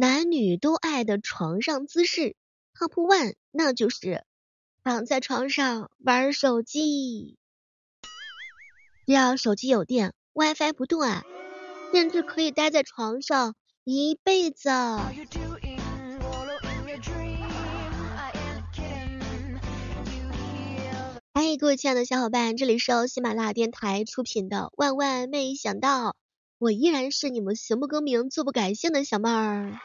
男女都爱的床上姿势，Top One，那就是躺在床上玩手机。只要手机有电，WiFi 不断，甚至可以待在床上一辈子。嗨，各位亲爱的小伙伴，这里是由喜马拉雅电台出品的《万万没想到》，我依然是你们行不更名，坐不改姓的小妹儿。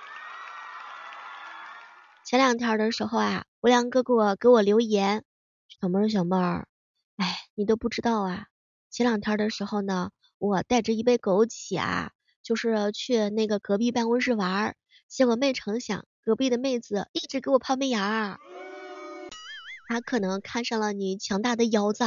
前两天的时候啊，无良哥哥给我留言，小妹儿小妹儿，哎，你都不知道啊。前两天的时候呢，我带着一杯枸杞啊，就是去那个隔壁办公室玩儿，结果没成想，隔壁的妹子一直给我抛媚眼儿，她可能看上了你强大的腰子。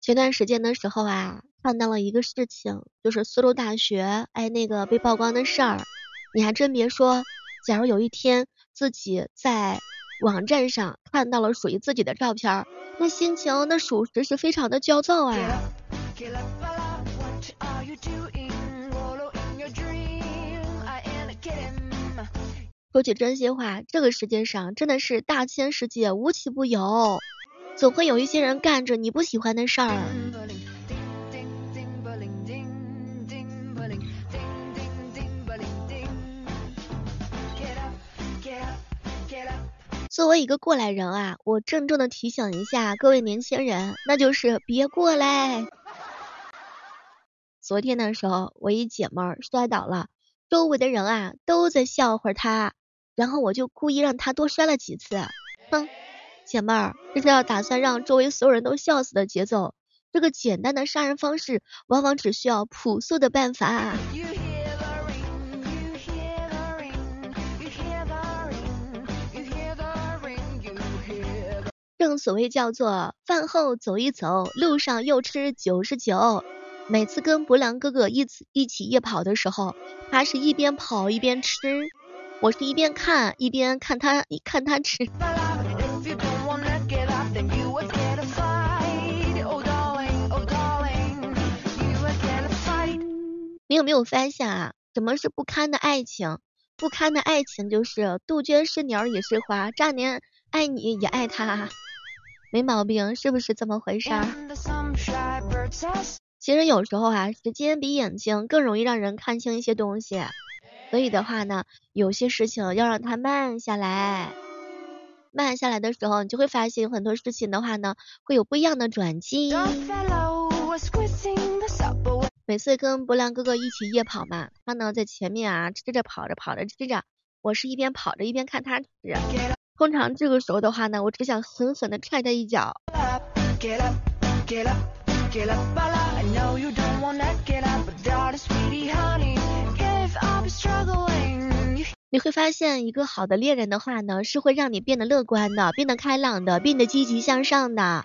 前段时间的时候啊。看到了一个事情，就是苏州大学哎那个被曝光的事儿，你还真别说，假如有一天自己在网站上看到了属于自己的照片，那心情那属实是非常的焦躁啊。说句真心话，这个世界上真的是大千世界无奇不有，总会有一些人干着你不喜欢的事儿。作为一个过来人啊，我郑重的提醒一下各位年轻人，那就是别过来。昨天的时候，我一姐妹摔倒了，周围的人啊都在笑话她，然后我就故意让他多摔了几次。哼，姐妹儿，这是要打算让周围所有人都笑死的节奏。这个简单的杀人方式，往往只需要朴素的办法。正所谓叫做饭后走一走，路上又吃九十九。每次跟博良哥哥一起一起夜跑的时候，他是一边跑一边吃，我是一边看一边看他看他吃。你有没有发现啊？什么是不堪的爱情？不堪的爱情就是杜鹃是鸟也是花，渣年爱你也爱他。没毛病，是不是这么回事儿？其实有时候啊，时间比眼睛更容易让人看清一些东西。所以的话呢，有些事情要让它慢下来。慢下来的时候，你就会发现很多事情的话呢，会有不一样的转机。每次跟博良哥哥一起夜跑嘛，他呢在前面啊吃着跑着跑着吃着，我是一边跑着一边看他吃。通常这个时候的话呢，我只想狠狠的踹他一脚。你会发现，一个好的恋人的话呢，是会让你变得乐观的，变得开朗的，变得积极向上的。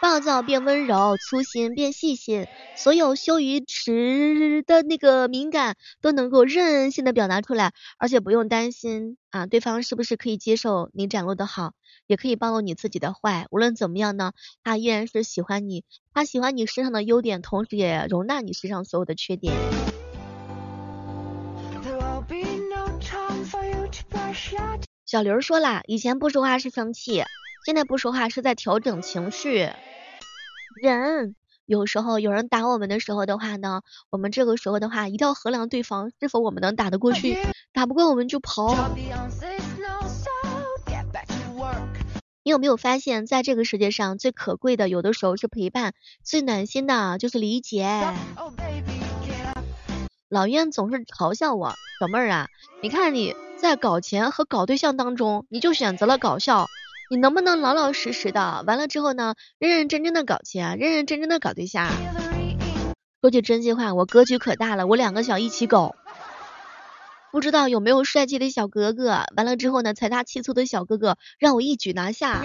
暴躁变温柔，粗心变细心，所有羞于迟的那个敏感都能够任性的表达出来，而且不用担心啊，对方是不是可以接受你展露的好，也可以暴露你自己的坏。无论怎么样呢，他依然是喜欢你，他喜欢你身上的优点，同时也容纳你身上所有的缺点。小刘说了，以前不说话是生气，现在不说话是在调整情绪。人有时候有人打我们的时候的话呢，我们这个时候的话一定要衡量对方是否我们能打得过去，打不过我们就跑。你有没有发现，在这个世界上最可贵的，有的时候是陪伴，最暖心的就是理解。老燕总是嘲笑我，小妹儿啊，你看你在搞钱和搞对象当中，你就选择了搞笑。你能不能老老实实的？完了之后呢，认认真真的搞钱，认认真真的搞对象。说句真心话，我格局可大了，我两个想一起搞。不知道有没有帅气的小哥哥？完了之后呢，财大气粗的小哥哥让我一举拿下。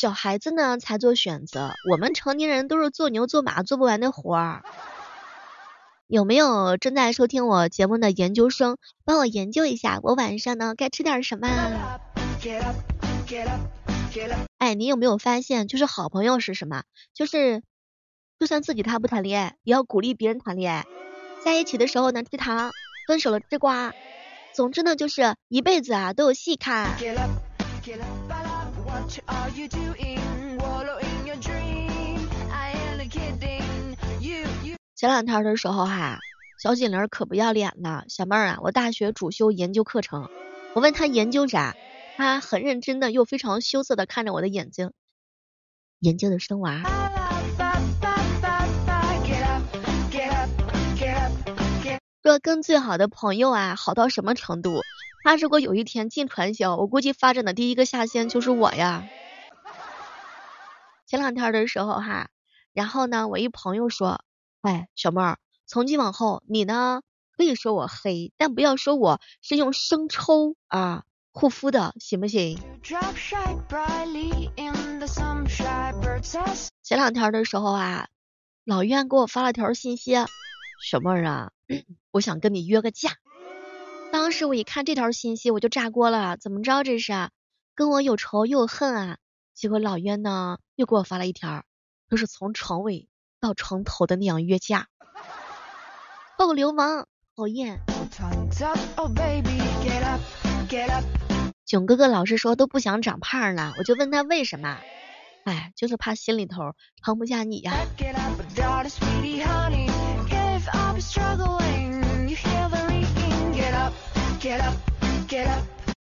小孩子呢才做选择，我们成年人都是做牛做马做不完的活儿。有没有正在收听我节目的研究生，帮我研究一下，我晚上呢该吃点什么？哎，你有没有发现，就是好朋友是什么？就是就算自己他不谈恋爱，也要鼓励别人谈恋爱。在一起的时候呢吃糖，分手了吃瓜。总之呢，就是一辈子啊都有戏看。前两天的时候哈，小锦玲可不要脸了，小妹儿啊，我大学主修研究课程，我问她研究啥，她很认真的又非常羞涩的看着我的眼睛，研究的生娃。说跟最好的朋友啊好到什么程度？他如果有一天进传销，我估计发展的第一个下线就是我呀。前两天的时候哈，然后呢，我一朋友说。哎，小妹儿，从今往后你呢可以说我黑，但不要说我是用生抽啊护肤的，行不行？前两天的时候啊，老院给我发了条信息，小妹儿啊，我想跟你约个架。当时我一看这条信息，我就炸锅了，怎么着这是跟我有仇又有恨啊？结果老冤呢又给我发了一条，就是从床尾。到床头的那样约架，哦流氓，讨厌。囧哥哥老是说都不想长胖了，我就问他为什么？哎，就是怕心里头装不下你呀。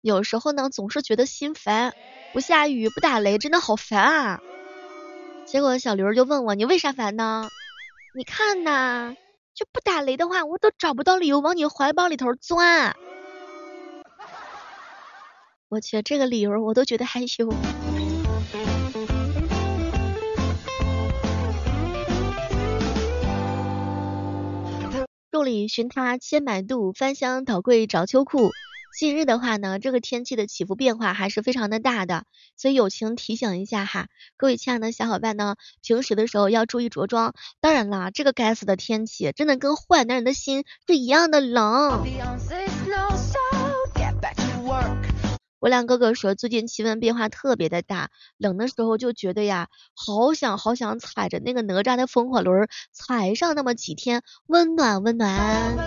有时候呢，总是觉得心烦，不下雨不打雷，真的好烦啊。结果小刘就问我，你为啥烦呢？你看呐，就不打雷的话，我都找不到理由往你怀抱里头钻。我去，这个理由我都觉得害羞。众里寻他千百度，翻箱倒柜找秋裤。近日的话呢，这个天气的起伏变化还是非常的大的，所以友情提醒一下哈，各位亲爱的小伙伴呢，平时的时候要注意着装。当然啦，这个该死的天气真的跟坏男人的心是一样的冷。我两哥哥说，最近气温变化特别的大，冷的时候就觉得呀，好想好想踩着那个哪吒的风火轮踩上那么几天，温暖温暖。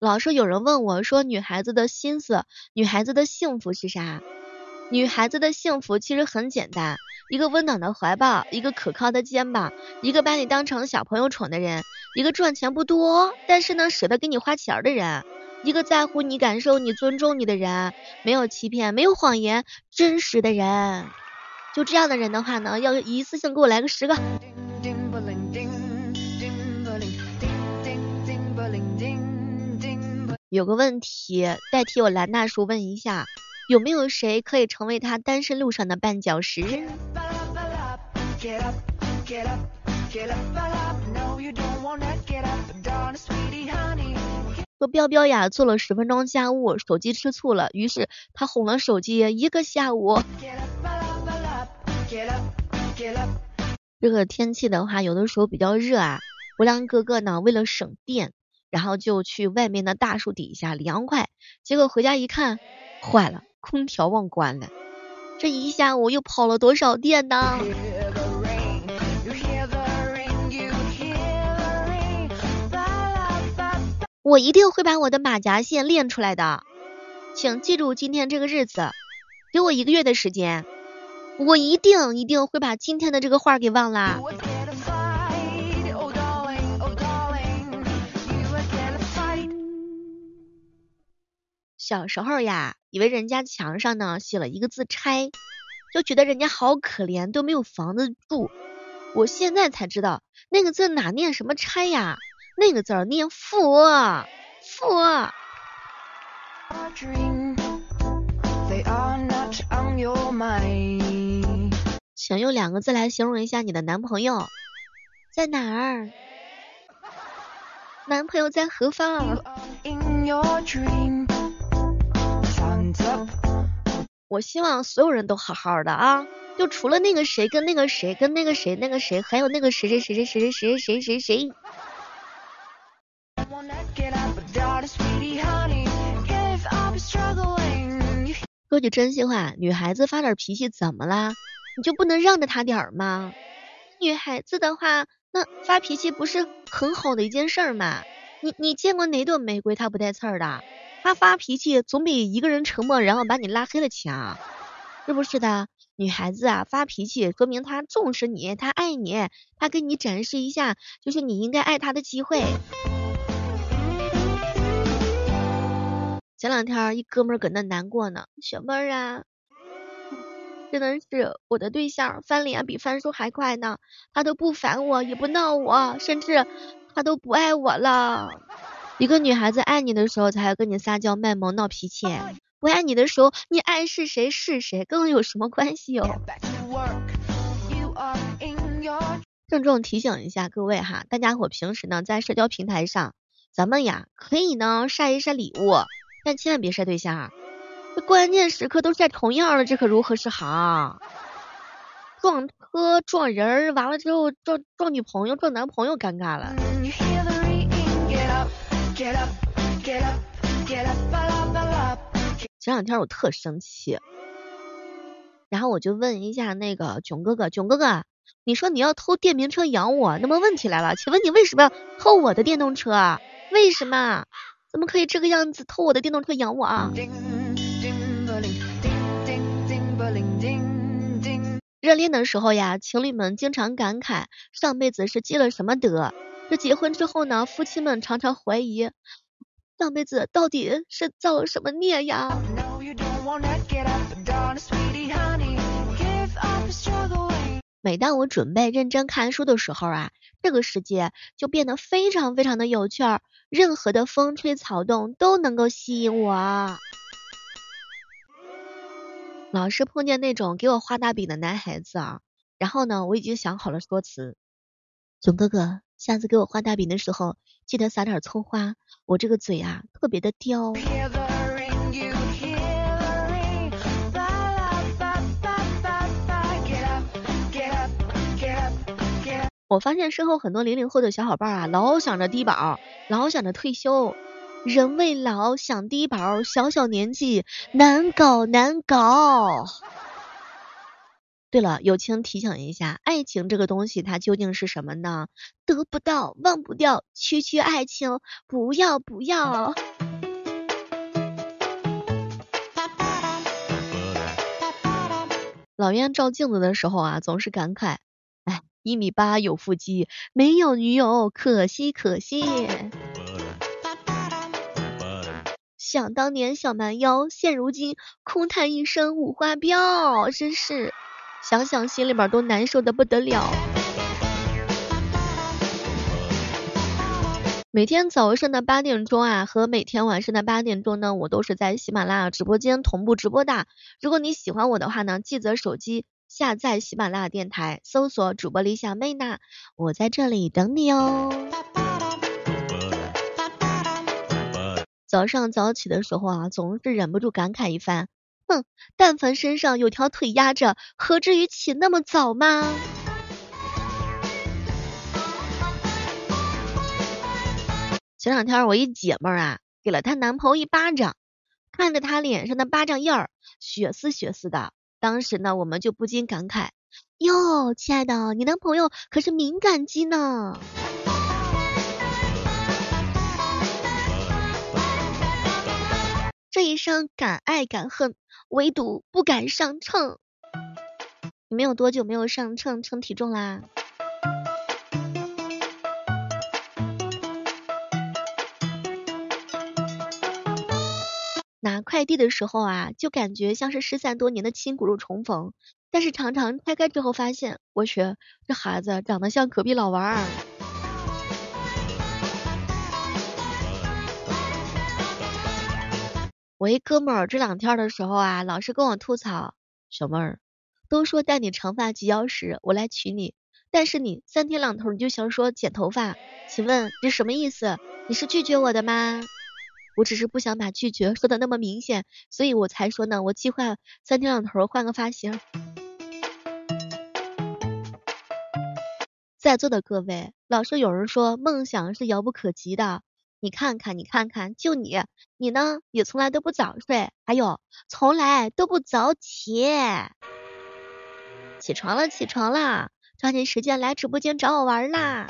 老是有人问我说，女孩子的心思，女孩子的幸福是啥？女孩子的幸福其实很简单，一个温暖的怀抱，一个可靠的肩膀，一个把你当成小朋友宠的人，一个赚钱不多，但是呢舍得给你花钱的人，一个在乎你感受、你尊重你的人，没有欺骗，没有谎言，真实的人。就这样的人的话呢，要一次性给我来个十个。有个问题，代替我蓝大叔问一下，有没有谁可以成为他单身路上的绊脚石？说彪彪呀，做了十分钟家务，手机吃醋了，于是他哄了手机一个下午。这个天气的话，有的时候比较热啊，无良哥哥呢，为了省电。然后就去外面的大树底下凉快，结果回家一看，坏了，空调忘关了，这一下午又跑了多少电呢？我一定会把我的马甲线练出来的，请记住今天这个日子，给我一个月的时间，我一定一定会把今天的这个话给忘啦。小时候呀，以为人家墙上呢写了一个字“拆”，就觉得人家好可怜，都没有房子住。我现在才知道，那个字哪念什么“拆”呀？那个字儿念“富”富。请用两个字来形容一下你的男朋友，在哪儿？男朋友在何方？我希望所有人都好好的啊，就除了那个谁跟那个谁跟那个谁那个谁，还有那个谁谁谁谁谁谁谁谁谁谁。说句真心话，女孩子发点脾气怎么啦？你就不能让着她点儿吗？女孩子的话，那发脾气不是很好的一件事儿吗？你你见过哪朵玫瑰它不带刺儿的？她发脾气总比一个人沉默然后把你拉黑了强，是不是的？女孩子啊发脾气，说明她重视你，她爱你，她给你展示一下就是你应该爱她的机会。前两天一哥们儿搁那难过呢，小妹儿啊，真的是我的对象翻脸比翻书还快呢，他都不烦我，也不闹我，甚至他都不爱我了。一个女孩子爱你的时候才要跟你撒娇卖萌闹脾气，不爱你的时候，你爱是谁是谁，跟我有什么关系哦？郑重提醒一下各位哈，大家伙平时呢在社交平台上，咱们呀可以呢晒一晒礼物。但千万别晒对象，这关键时刻都晒同样的，这可如何是好？撞车撞人，完了之后撞撞女朋友撞男朋友，尴尬了。前两天我特生气，然后我就问一下那个囧哥哥，囧哥哥，你说你要偷电瓶车养我，那么问题来了，请问你为什么要偷我的电动车？为什么？怎么可以这个样子偷我的电动车养我啊？热恋的时候呀，情侣们经常感慨上辈子是积了什么德。这结婚之后呢，夫妻们常常怀疑上辈子到底是造了什么孽呀？每当我准备认真看书的时候啊，这个世界就变得非常非常的有趣儿，任何的风吹草动都能够吸引我。老是碰见那种给我画大饼的男孩子啊，然后呢，我已经想好了说辞，熊哥哥，下次给我画大饼的时候，记得撒点葱花，我这个嘴啊特别的刁。我发现身后很多零零后的小伙伴啊，老想着低保，老想着退休。人未老想低保，小小年纪难搞难搞。对了，友情提醒一下，爱情这个东西它究竟是什么呢？得不到，忘不掉，区区爱情，不要不要。老袁照镜子的时候啊，总是感慨。一米八有腹肌，没有女友可惜可惜。想当年小蛮腰，现如今空叹一声五花膘，真是想想心里边都难受的不得了。每天早上的八点钟啊，和每天晚上的八点钟呢，我都是在喜马拉雅直播间同步直播的。如果你喜欢我的话呢，记得手机。下载喜马拉雅电台，搜索主播李小妹呢，我在这里等你哦。早上早起的时候啊，总是忍不住感慨一番，哼，但凡身上有条腿压着，何至于起那么早吗？前两天我一姐们儿啊，给了她男朋友一巴掌，看着她脸上的巴掌印儿，血丝血丝的。当时呢，我们就不禁感慨，哟，亲爱的，你男朋友可是敏感肌呢。这一生敢爱敢恨，唯独不敢上秤。你们有多久没有上秤称体重啦？拿快递的时候啊，就感觉像是失散多年的亲骨肉重逢，但是常常拆开之后发现，我去，这孩子长得像隔壁老王儿。我一哥们儿这两天的时候啊，老是跟我吐槽，小妹儿，都说待你长发及腰时，我来娶你，但是你三天两头你就想说剪头发，请问这什么意思？你是拒绝我的吗？我只是不想把拒绝说的那么明显，所以我才说呢，我计划三天两头换个发型。在座的各位，老是有人说梦想是遥不可及的，你看看，你看看，就你，你呢也从来都不早睡，还有从来都不早起。起床了，起床啦！抓紧时间来直播间找我玩啦！